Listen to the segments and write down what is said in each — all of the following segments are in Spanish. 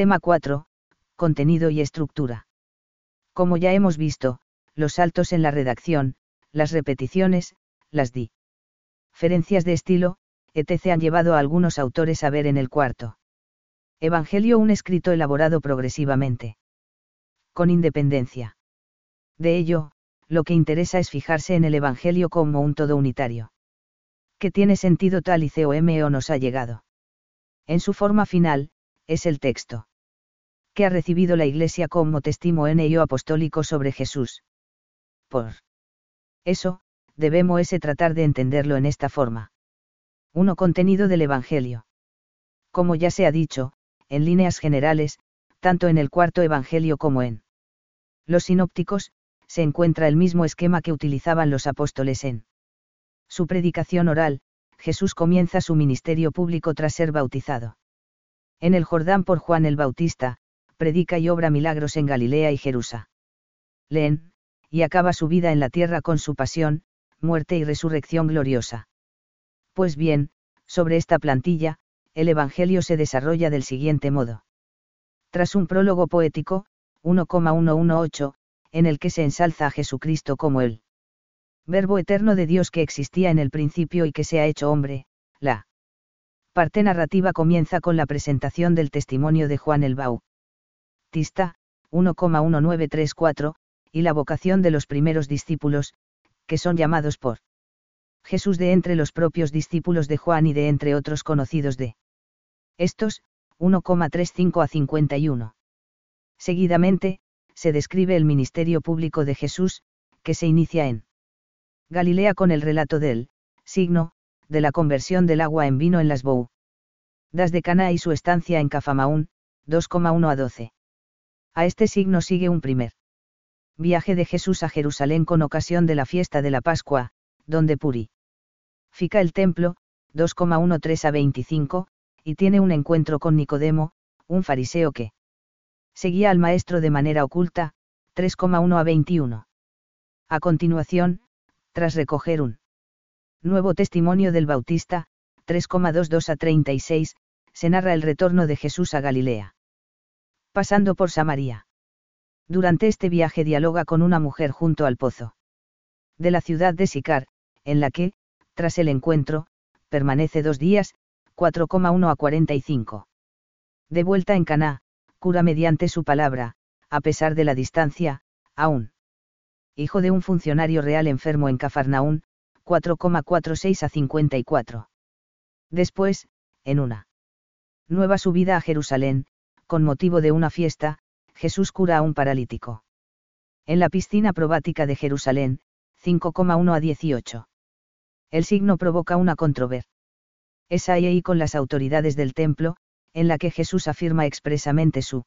Tema 4. Contenido y estructura. Como ya hemos visto, los saltos en la redacción, las repeticiones, las diferencias de estilo, etc. han llevado a algunos autores a ver en el cuarto Evangelio un escrito elaborado progresivamente. Con independencia. De ello, lo que interesa es fijarse en el Evangelio como un todo unitario. Que tiene sentido tal y COM o nos ha llegado. En su forma final, es el texto. Que ha recibido la Iglesia como testimonio apostólico sobre Jesús. Por eso, debemos tratar de entenderlo en esta forma. 1. Contenido del Evangelio. Como ya se ha dicho, en líneas generales, tanto en el cuarto Evangelio como en los sinópticos, se encuentra el mismo esquema que utilizaban los apóstoles en su predicación oral, Jesús comienza su ministerio público tras ser bautizado. En el Jordán por Juan el Bautista, predica y obra milagros en Galilea y Jerusalén. Leen, y acaba su vida en la tierra con su pasión, muerte y resurrección gloriosa. Pues bien, sobre esta plantilla, el Evangelio se desarrolla del siguiente modo. Tras un prólogo poético, 1,118, en el que se ensalza a Jesucristo como el Verbo eterno de Dios que existía en el principio y que se ha hecho hombre, la parte narrativa comienza con la presentación del testimonio de Juan el Bautista, 1,1934, y la vocación de los primeros discípulos, que son llamados por Jesús de entre los propios discípulos de Juan y de entre otros conocidos de estos, 1,35 a 51. Seguidamente, se describe el ministerio público de Jesús, que se inicia en Galilea con el relato del signo, de la conversión del agua en vino en las das de Cana y su estancia en Cafamaún, 2,1 a 12. A este signo sigue un primer viaje de Jesús a Jerusalén con ocasión de la fiesta de la Pascua, donde purifica el templo, 2,13 a 25, y tiene un encuentro con Nicodemo, un fariseo que seguía al maestro de manera oculta, 3,1 a 21. A continuación, tras recoger un nuevo testimonio del Bautista, 3,22 a 36, se narra el retorno de Jesús a Galilea. Pasando por Samaria. Durante este viaje dialoga con una mujer junto al pozo. De la ciudad de Sicar, en la que, tras el encuentro, permanece dos días, 4,1 a 45. De vuelta en Caná, cura mediante su palabra, a pesar de la distancia, aún. Hijo de un funcionario real enfermo en Cafarnaún, 4,46 a 54. Después, en una nueva subida a Jerusalén, con motivo de una fiesta, Jesús cura a un paralítico. En la piscina probática de Jerusalén, 5,1 a 18. El signo provoca una controversia es ahí con las autoridades del templo, en la que Jesús afirma expresamente su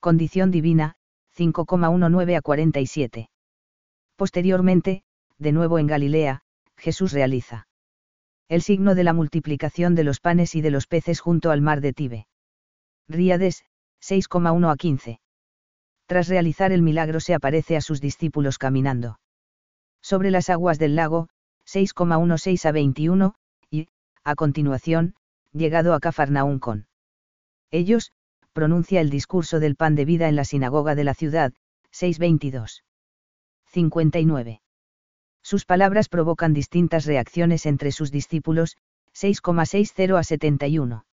condición divina, 5,19 a 47. Posteriormente, de nuevo en Galilea, Jesús realiza el signo de la multiplicación de los panes y de los peces junto al mar de Tibe. Ríades, 6,1 a 15. Tras realizar el milagro se aparece a sus discípulos caminando sobre las aguas del lago, 6,16 a 21, a continuación, llegado a Cafarnaún con ellos, pronuncia el discurso del pan de vida en la sinagoga de la ciudad, 622. 59. Sus palabras provocan distintas reacciones entre sus discípulos, 6,60 a 71.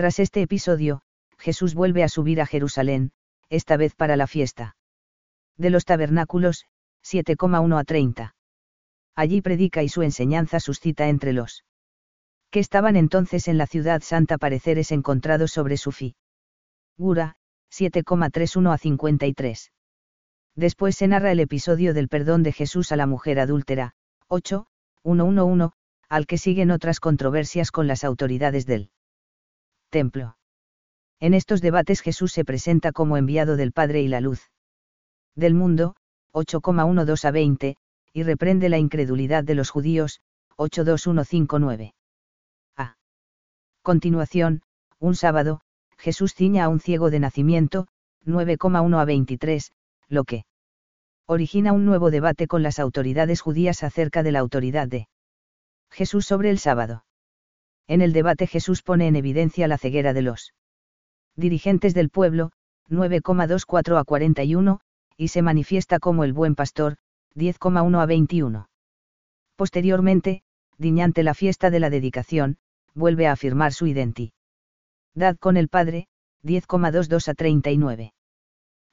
Tras este episodio, Jesús vuelve a subir a Jerusalén, esta vez para la fiesta. De los tabernáculos, 7,1 a 30. Allí predica y su enseñanza suscita entre los que estaban entonces en la ciudad santa pareceres encontrados sobre su Gura, 7,31 a 53. Después se narra el episodio del perdón de Jesús a la mujer adúltera, 8, 111, al que siguen otras controversias con las autoridades del templo. En estos debates Jesús se presenta como enviado del Padre y la luz del mundo, 8,12 a 20, y reprende la incredulidad de los judíos, 82159 continuación, un sábado, Jesús ciña a un ciego de nacimiento, 9,1 a 23, lo que origina un nuevo debate con las autoridades judías acerca de la autoridad de Jesús sobre el sábado. En el debate Jesús pone en evidencia la ceguera de los Dirigentes del pueblo, 9,24 a 41, y se manifiesta como el buen pastor, 10,1 a 21. Posteriormente, diñante la fiesta de la dedicación, vuelve a afirmar su identidad con el Padre, 10,22 a 39.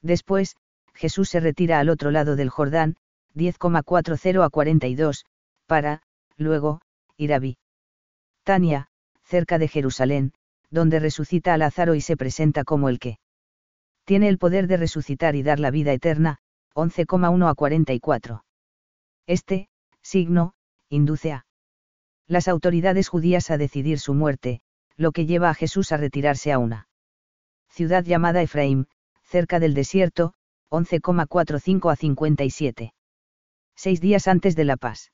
Después, Jesús se retira al otro lado del Jordán, 10,40 a 42, para, luego, ir a Tania, cerca de Jerusalén, donde resucita a Lázaro y se presenta como el que tiene el poder de resucitar y dar la vida eterna, 11,1 a 44. Este, signo, induce a las autoridades judías a decidir su muerte, lo que lleva a Jesús a retirarse a una ciudad llamada Efraín, cerca del desierto, 11,45 a 57. Seis días antes de la paz.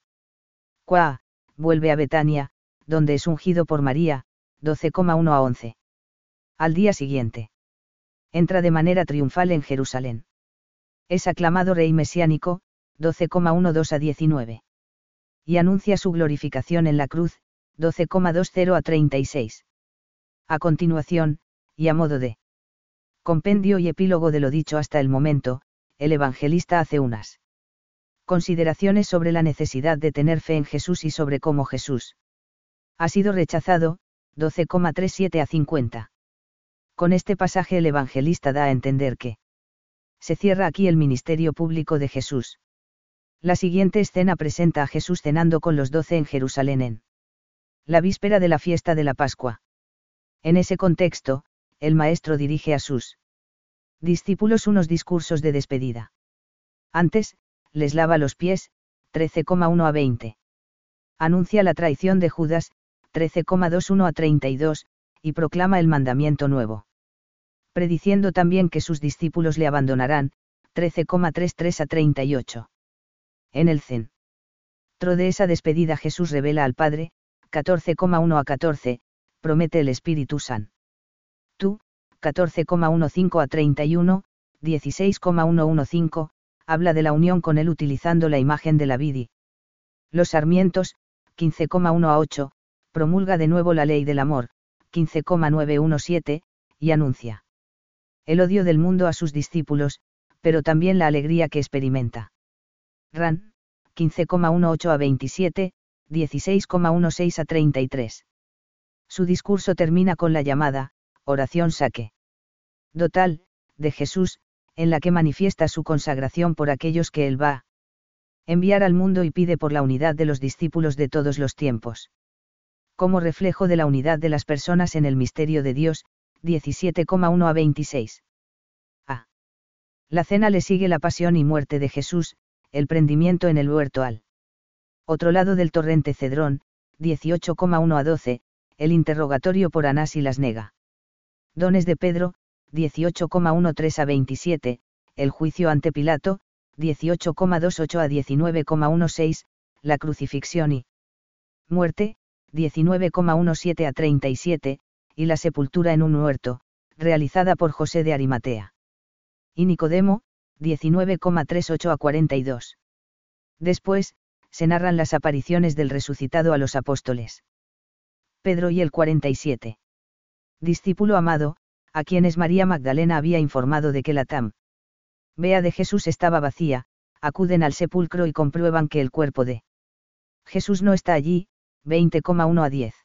Cuá, vuelve a Betania, donde es ungido por María, 12,1 a 11. Al día siguiente. Entra de manera triunfal en Jerusalén. Es aclamado rey mesiánico, 12,12 a 19. Y anuncia su glorificación en la cruz, 12,20 a 36. A continuación, y a modo de compendio y epílogo de lo dicho hasta el momento, el evangelista hace unas consideraciones sobre la necesidad de tener fe en Jesús y sobre cómo Jesús ha sido rechazado, 12,37 a 50. Con este pasaje el evangelista da a entender que se cierra aquí el ministerio público de Jesús. La siguiente escena presenta a Jesús cenando con los doce en Jerusalén en la víspera de la fiesta de la Pascua. En ese contexto, el maestro dirige a sus discípulos unos discursos de despedida. Antes, les lava los pies, 13,1 a 20. Anuncia la traición de Judas, 13,21 a 32, y proclama el mandamiento nuevo. Prediciendo también que sus discípulos le abandonarán, 13,33 a 38. En el centro de esa despedida Jesús revela al Padre, 14,1 a 14, promete el Espíritu San. 14,15 a 31, 16,115, habla de la unión con él utilizando la imagen de la vidi. Los sarmientos, 15,1 a 8, promulga de nuevo la ley del amor, 15,917, y anuncia el odio del mundo a sus discípulos, pero también la alegría que experimenta. Ran, 15,18 a 27, 16,16 a 33. Su discurso termina con la llamada, oración saque. Dotal, de Jesús, en la que manifiesta su consagración por aquellos que él va enviar al mundo y pide por la unidad de los discípulos de todos los tiempos. Como reflejo de la unidad de las personas en el misterio de Dios, 17,1 a 26. A. La cena le sigue la pasión y muerte de Jesús, el prendimiento en el huerto al otro lado del torrente Cedrón, 18,1 a 12, el interrogatorio por Anás y las nega. Dones de Pedro, 18,13 a 27, el juicio ante Pilato, 18,28 a 19,16, la crucifixión y muerte, 19,17 a 37, y la sepultura en un huerto, realizada por José de Arimatea. Y Nicodemo, 19,38 a 42. Después, se narran las apariciones del resucitado a los apóstoles. Pedro y el 47. Discípulo amado, a quienes María Magdalena había informado de que la tam vea de Jesús estaba vacía, acuden al sepulcro y comprueban que el cuerpo de Jesús no está allí, 20,1 a 10.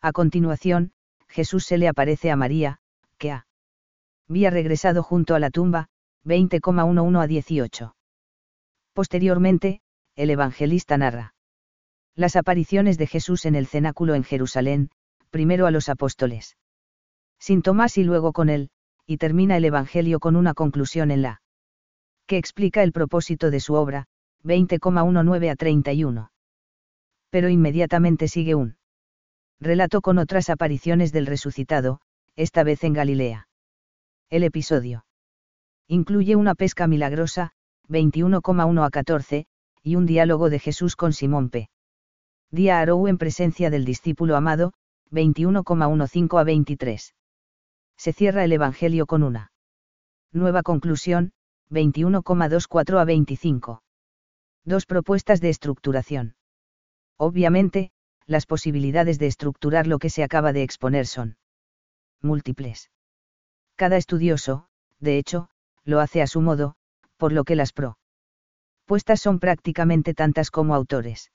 A continuación, Jesús se le aparece a María, que había regresado junto a la tumba, 20,11 a 18. Posteriormente, el evangelista narra las apariciones de Jesús en el cenáculo en Jerusalén, primero a los apóstoles sin Tomás y luego con él, y termina el Evangelio con una conclusión en la que explica el propósito de su obra, 20,19 a 31. Pero inmediatamente sigue un relato con otras apariciones del resucitado, esta vez en Galilea. El episodio incluye una pesca milagrosa, 21,1 a 14, y un diálogo de Jesús con Simón P. Día Arou en presencia del discípulo amado, 21,15 a 23 se cierra el Evangelio con una nueva conclusión, 21,24 a 25. Dos propuestas de estructuración. Obviamente, las posibilidades de estructurar lo que se acaba de exponer son múltiples. Cada estudioso, de hecho, lo hace a su modo, por lo que las propuestas son prácticamente tantas como autores.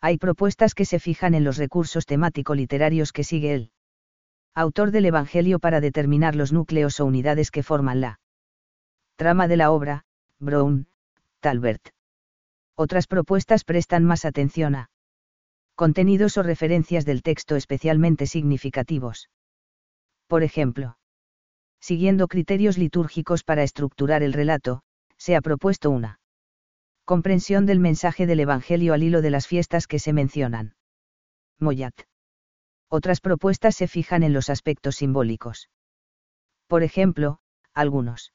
Hay propuestas que se fijan en los recursos temático-literarios que sigue él. Autor del Evangelio para determinar los núcleos o unidades que forman la trama de la obra, Brown, Talbert. Otras propuestas prestan más atención a contenidos o referencias del texto especialmente significativos. Por ejemplo, siguiendo criterios litúrgicos para estructurar el relato, se ha propuesto una comprensión del mensaje del Evangelio al hilo de las fiestas que se mencionan. Moyat. Otras propuestas se fijan en los aspectos simbólicos. Por ejemplo, algunos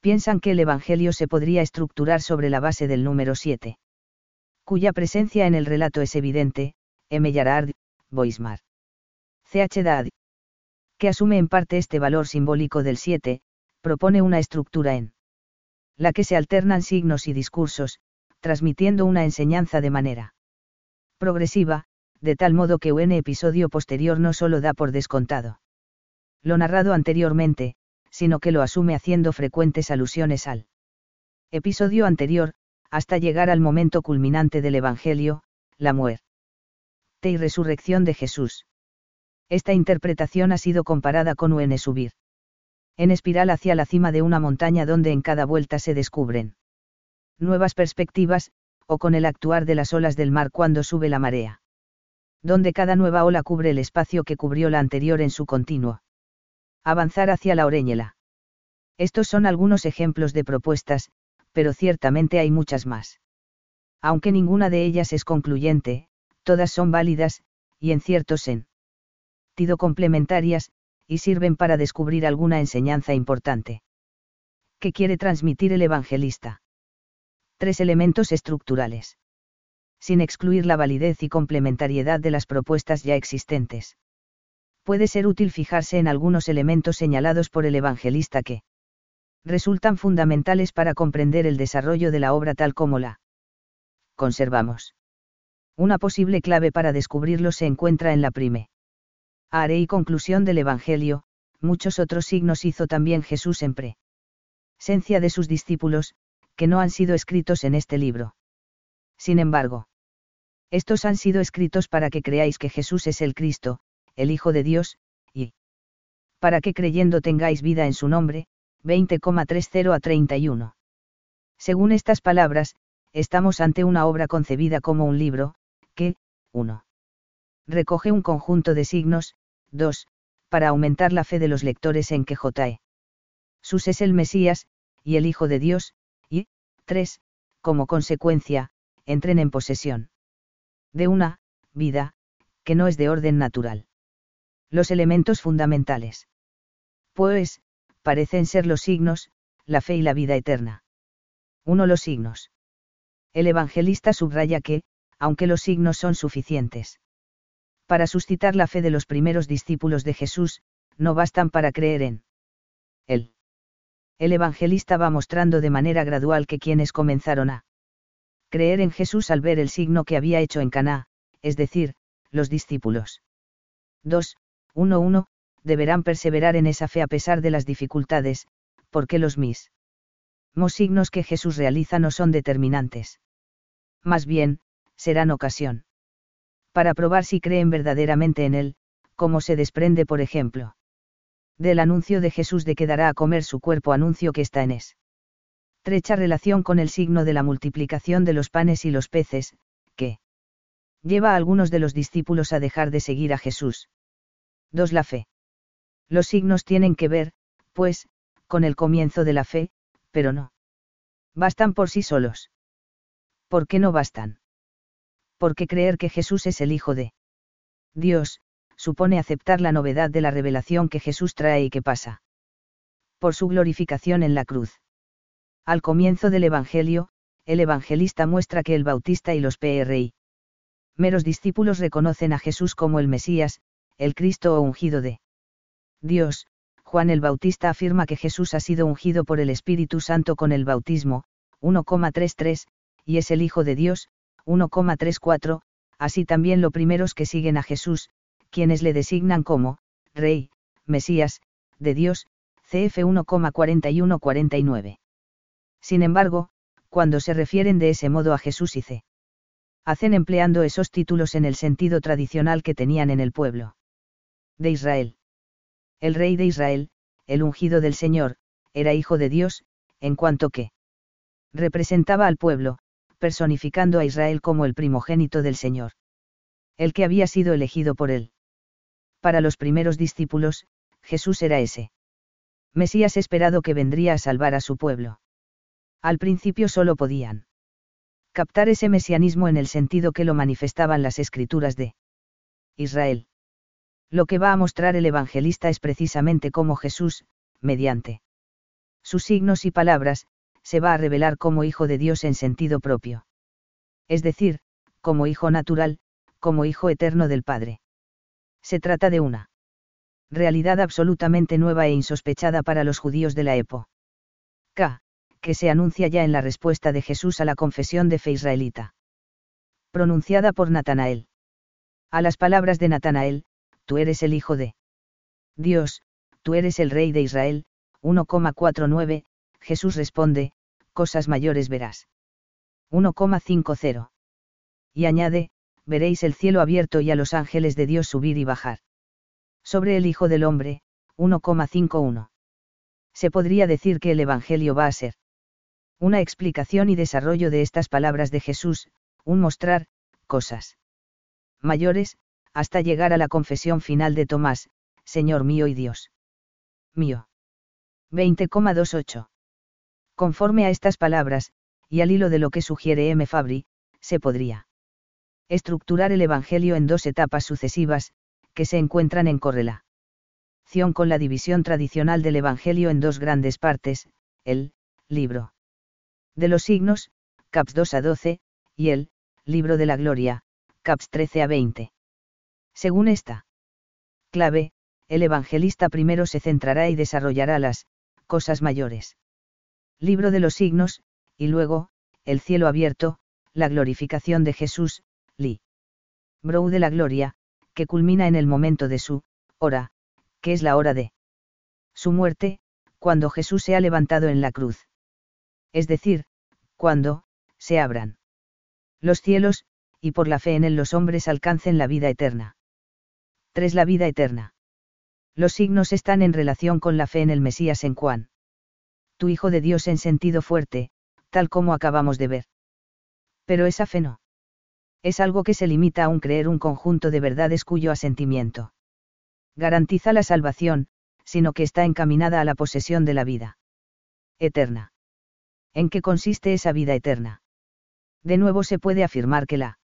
piensan que el Evangelio se podría estructurar sobre la base del número 7, cuya presencia en el relato es evidente, M. Yarard, Boismar. C.H. Dad, que asume en parte este valor simbólico del 7, propone una estructura en la que se alternan signos y discursos, transmitiendo una enseñanza de manera progresiva, de tal modo que un episodio posterior no solo da por descontado lo narrado anteriormente, sino que lo asume haciendo frecuentes alusiones al episodio anterior, hasta llegar al momento culminante del Evangelio, la muerte y resurrección de Jesús. Esta interpretación ha sido comparada con UN subir. En espiral hacia la cima de una montaña donde en cada vuelta se descubren nuevas perspectivas, o con el actuar de las olas del mar cuando sube la marea. Donde cada nueva ola cubre el espacio que cubrió la anterior en su continuo. Avanzar hacia la oreñela. Estos son algunos ejemplos de propuestas, pero ciertamente hay muchas más. Aunque ninguna de ellas es concluyente, todas son válidas, y en cierto sentido complementarias, y sirven para descubrir alguna enseñanza importante. ¿Qué quiere transmitir el evangelista? Tres elementos estructurales. Sin excluir la validez y complementariedad de las propuestas ya existentes. Puede ser útil fijarse en algunos elementos señalados por el evangelista que resultan fundamentales para comprender el desarrollo de la obra tal como la conservamos. Una posible clave para descubrirlo se encuentra en la prime. Are y conclusión del Evangelio, muchos otros signos hizo también Jesús en presencia de sus discípulos, que no han sido escritos en este libro. Sin embargo, estos han sido escritos para que creáis que Jesús es el Cristo, el Hijo de Dios, y para que creyendo tengáis vida en su nombre, 20,30 a 31. Según estas palabras, estamos ante una obra concebida como un libro, que, 1. Recoge un conjunto de signos, 2. Para aumentar la fe de los lectores en que J.E. Sus es el Mesías, y el Hijo de Dios, y, 3. Como consecuencia, entren en posesión de una vida, que no es de orden natural. Los elementos fundamentales. Pues, parecen ser los signos, la fe y la vida eterna. 1. Los signos. El evangelista subraya que, aunque los signos son suficientes para suscitar la fe de los primeros discípulos de Jesús, no bastan para creer en él. El evangelista va mostrando de manera gradual que quienes comenzaron a creer en Jesús al ver el signo que había hecho en Caná, es decir, los discípulos. 2. 1.1 deberán perseverar en esa fe a pesar de las dificultades, porque los mismos signos que Jesús realiza no son determinantes. Más bien, serán ocasión. Para probar si creen verdaderamente en Él, como se desprende por ejemplo. Del anuncio de Jesús de que dará a comer su cuerpo anuncio que está en es. Trecha relación con el signo de la multiplicación de los panes y los peces, que lleva a algunos de los discípulos a dejar de seguir a Jesús. 2. La fe. Los signos tienen que ver, pues, con el comienzo de la fe, pero no. Bastan por sí solos. ¿Por qué no bastan? Porque creer que Jesús es el Hijo de Dios, supone aceptar la novedad de la revelación que Jesús trae y que pasa. Por su glorificación en la cruz. Al comienzo del Evangelio, el evangelista muestra que el Bautista y los PRI meros discípulos reconocen a Jesús como el Mesías, el Cristo o ungido de Dios, Juan el Bautista afirma que Jesús ha sido ungido por el Espíritu Santo con el bautismo, 1,33, y es el Hijo de Dios, 1,34, así también los primeros que siguen a Jesús, quienes le designan como, Rey, Mesías, de Dios, CF 1,41-49. Sin embargo, cuando se refieren de ese modo a Jesús y C. Hacen empleando esos títulos en el sentido tradicional que tenían en el pueblo. De Israel. El rey de Israel, el ungido del Señor, era hijo de Dios, en cuanto que representaba al pueblo, personificando a Israel como el primogénito del Señor. El que había sido elegido por él. Para los primeros discípulos, Jesús era ese. Mesías esperado que vendría a salvar a su pueblo. Al principio solo podían captar ese mesianismo en el sentido que lo manifestaban las escrituras de Israel. Lo que va a mostrar el evangelista es precisamente cómo Jesús, mediante sus signos y palabras, se va a revelar como hijo de Dios en sentido propio. Es decir, como hijo natural, como hijo eterno del Padre. Se trata de una realidad absolutamente nueva e insospechada para los judíos de la época. Que se anuncia ya en la respuesta de Jesús a la confesión de fe israelita. Pronunciada por Natanael. A las palabras de Natanael, tú eres el Hijo de Dios, tú eres el Rey de Israel, 1,49, Jesús responde, cosas mayores verás. 1,50. Y añade, veréis el cielo abierto y a los ángeles de Dios subir y bajar. Sobre el Hijo del Hombre, 1,51. Se podría decir que el Evangelio va a ser una explicación y desarrollo de estas palabras de Jesús, un mostrar, cosas mayores, hasta llegar a la confesión final de Tomás, Señor mío y Dios mío. 20,28. Conforme a estas palabras, y al hilo de lo que sugiere M. Fabri, se podría estructurar el Evangelio en dos etapas sucesivas, que se encuentran en correlación con la división tradicional del Evangelio en dos grandes partes, el libro de los signos, caps 2 a 12, y el libro de la gloria, caps 13 a 20. Según esta clave, el evangelista primero se centrará y desarrollará las cosas mayores. Libro de los signos, y luego, el cielo abierto, la glorificación de Jesús, Li. Brou de la gloria, que culmina en el momento de su hora, que es la hora de su muerte, cuando Jesús se ha levantado en la cruz. Es decir, cuando, se abran los cielos, y por la fe en él los hombres alcancen la vida eterna. 3. La vida eterna. Los signos están en relación con la fe en el Mesías en Juan. Tu Hijo de Dios en sentido fuerte, tal como acabamos de ver. Pero esa fe no. Es algo que se limita a un creer un conjunto de verdades cuyo asentimiento garantiza la salvación, sino que está encaminada a la posesión de la vida eterna. ¿En qué consiste esa vida eterna? De nuevo se puede afirmar que la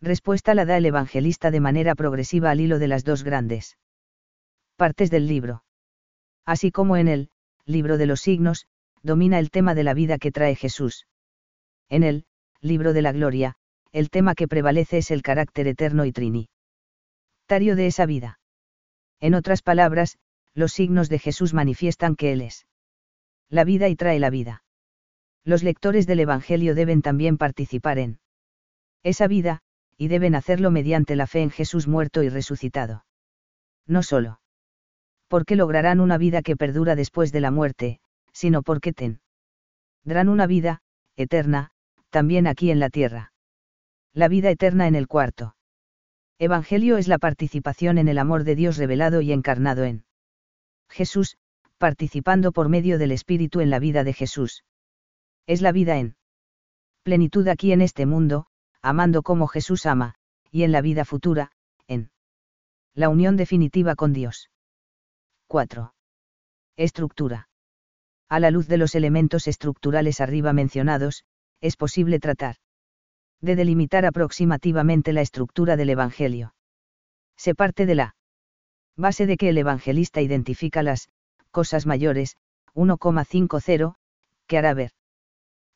respuesta la da el evangelista de manera progresiva al hilo de las dos grandes partes del libro. Así como en el libro de los signos, domina el tema de la vida que trae Jesús. En el libro de la gloria, el tema que prevalece es el carácter eterno y trinitario de esa vida. En otras palabras, los signos de Jesús manifiestan que Él es la vida y trae la vida. Los lectores del Evangelio deben también participar en esa vida, y deben hacerlo mediante la fe en Jesús muerto y resucitado. No solo porque lograrán una vida que perdura después de la muerte, sino porque tendrán una vida, eterna, también aquí en la tierra. La vida eterna en el cuarto. Evangelio es la participación en el amor de Dios revelado y encarnado en Jesús, participando por medio del Espíritu en la vida de Jesús. Es la vida en plenitud aquí en este mundo, amando como Jesús ama, y en la vida futura, en la unión definitiva con Dios. 4. Estructura. A la luz de los elementos estructurales arriba mencionados, es posible tratar de delimitar aproximativamente la estructura del Evangelio. Se parte de la base de que el evangelista identifica las cosas mayores, 1,50, que hará ver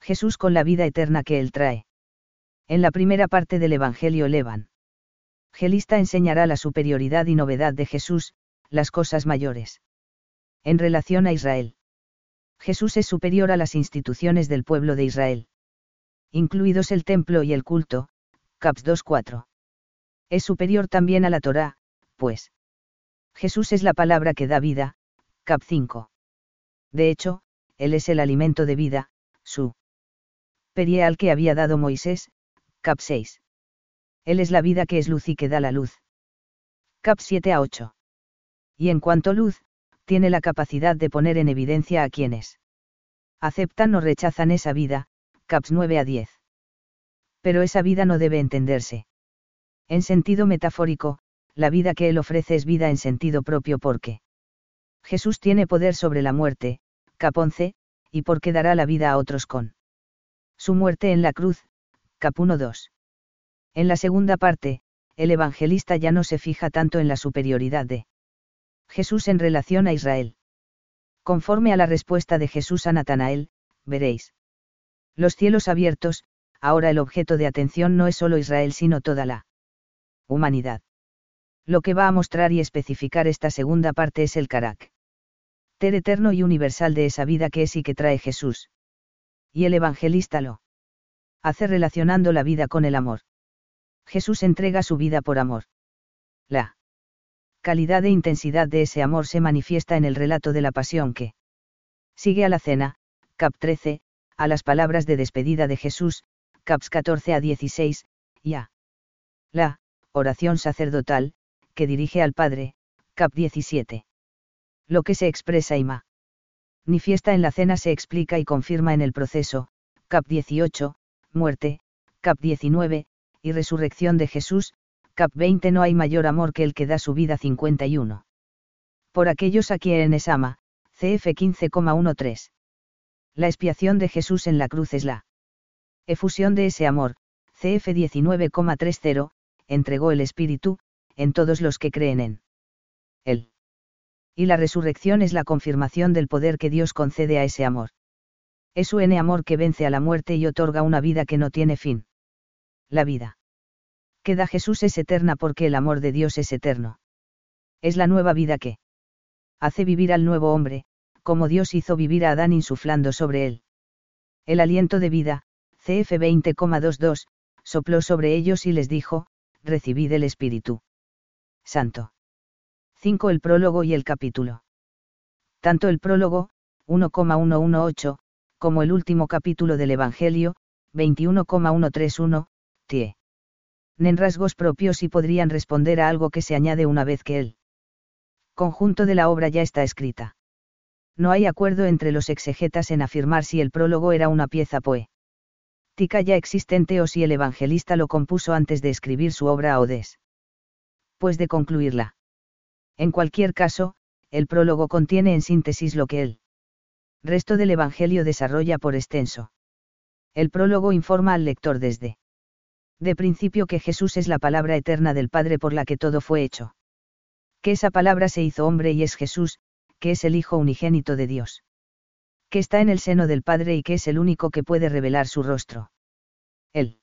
Jesús con la vida eterna que él trae. En la primera parte del Evangelio elevan. Gelista enseñará la superioridad y novedad de Jesús, las cosas mayores. En relación a Israel. Jesús es superior a las instituciones del pueblo de Israel. Incluidos el templo y el culto, Caps 2.4. Es superior también a la Torá, pues. Jesús es la palabra que da vida, Cap 5. De hecho, Él es el alimento de vida, su perial que había dado Moisés, cap 6. Él es la vida que es luz y que da la luz. Cap 7 a 8. Y en cuanto luz, tiene la capacidad de poner en evidencia a quienes aceptan o rechazan esa vida, caps 9 a 10. Pero esa vida no debe entenderse. En sentido metafórico, la vida que Él ofrece es vida en sentido propio porque Jesús tiene poder sobre la muerte, cap 11, y porque dará la vida a otros con su muerte en la cruz, cap 1-2. En la segunda parte, el evangelista ya no se fija tanto en la superioridad de Jesús en relación a Israel. Conforme a la respuesta de Jesús a Natanael, veréis. Los cielos abiertos, ahora el objeto de atención no es solo Israel sino toda la humanidad. Lo que va a mostrar y especificar esta segunda parte es el carácter eterno y universal de esa vida que es y que trae Jesús. Y el evangelista lo hace relacionando la vida con el amor. Jesús entrega su vida por amor. La calidad e intensidad de ese amor se manifiesta en el relato de la pasión que sigue a la cena, cap 13, a las palabras de despedida de Jesús, caps 14 a 16, y a la oración sacerdotal, que dirige al Padre, cap 17. Lo que se expresa y ma. Ni fiesta en la cena se explica y confirma en el proceso, cap 18, muerte, cap 19, y resurrección de Jesús, Cap 20 No hay mayor amor que el que da su vida 51. Por aquellos a quienes ama, CF 15,13. La expiación de Jesús en la cruz es la efusión de ese amor, CF 19,30, entregó el Espíritu, en todos los que creen en Él. Y la resurrección es la confirmación del poder que Dios concede a ese amor. Es su N amor que vence a la muerte y otorga una vida que no tiene fin. La vida que da Jesús es eterna porque el amor de Dios es eterno. Es la nueva vida que hace vivir al nuevo hombre, como Dios hizo vivir a Adán insuflando sobre él. El aliento de vida, CF 20,22, sopló sobre ellos y les dijo, recibid el Espíritu Santo. 5. El prólogo y el capítulo. Tanto el prólogo, 1,118, como el último capítulo del Evangelio, 21,131, tie en rasgos propios y podrían responder a algo que se añade una vez que el conjunto de la obra ya está escrita. No hay acuerdo entre los exegetas en afirmar si el prólogo era una pieza poética ya existente o si el evangelista lo compuso antes de escribir su obra o. Pues de concluirla. En cualquier caso, el prólogo contiene en síntesis lo que el resto del Evangelio desarrolla por extenso. El prólogo informa al lector desde de principio que Jesús es la palabra eterna del Padre por la que todo fue hecho. Que esa palabra se hizo hombre y es Jesús, que es el Hijo unigénito de Dios. Que está en el seno del Padre y que es el único que puede revelar su rostro. El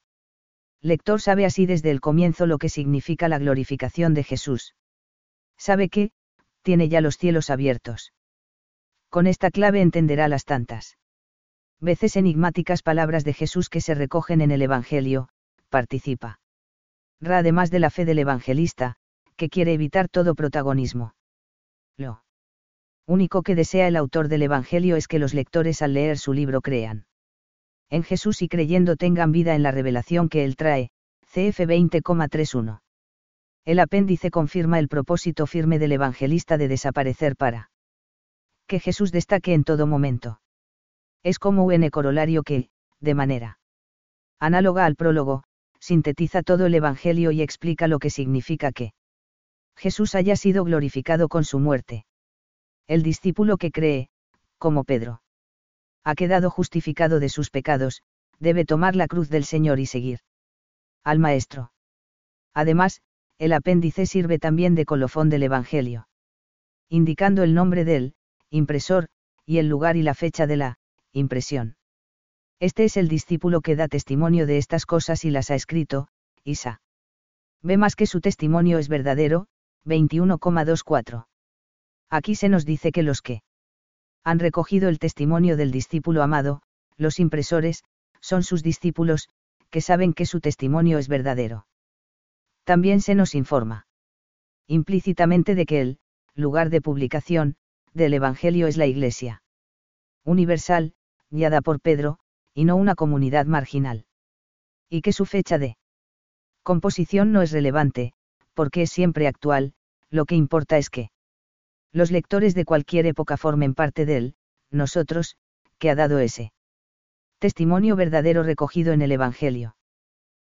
lector sabe así desde el comienzo lo que significa la glorificación de Jesús. Sabe que, tiene ya los cielos abiertos. Con esta clave entenderá las tantas veces enigmáticas palabras de Jesús que se recogen en el Evangelio, participa. Ra además de la fe del evangelista, que quiere evitar todo protagonismo. Lo único que desea el autor del Evangelio es que los lectores al leer su libro crean. En Jesús y creyendo tengan vida en la revelación que Él trae, CF 20,31. El apéndice confirma el propósito firme del evangelista de desaparecer para que Jesús destaque en todo momento. Es como un corolario que, de manera análoga al prólogo, sintetiza todo el Evangelio y explica lo que significa que Jesús haya sido glorificado con su muerte. El discípulo que cree, como Pedro, ha quedado justificado de sus pecados, debe tomar la cruz del Señor y seguir al Maestro. Además, el apéndice sirve también de colofón del Evangelio. Indicando el nombre del impresor, y el lugar y la fecha de la impresión. Este es el discípulo que da testimonio de estas cosas y las ha escrito, Isa. Ve más que su testimonio es verdadero, 21,24. Aquí se nos dice que los que han recogido el testimonio del discípulo amado, los impresores, son sus discípulos, que saben que su testimonio es verdadero. También se nos informa implícitamente de que el lugar de publicación del Evangelio es la Iglesia. universal, guiada por Pedro, y no una comunidad marginal. Y que su fecha de composición no es relevante, porque es siempre actual, lo que importa es que los lectores de cualquier época formen parte de él, nosotros, que ha dado ese testimonio verdadero recogido en el Evangelio.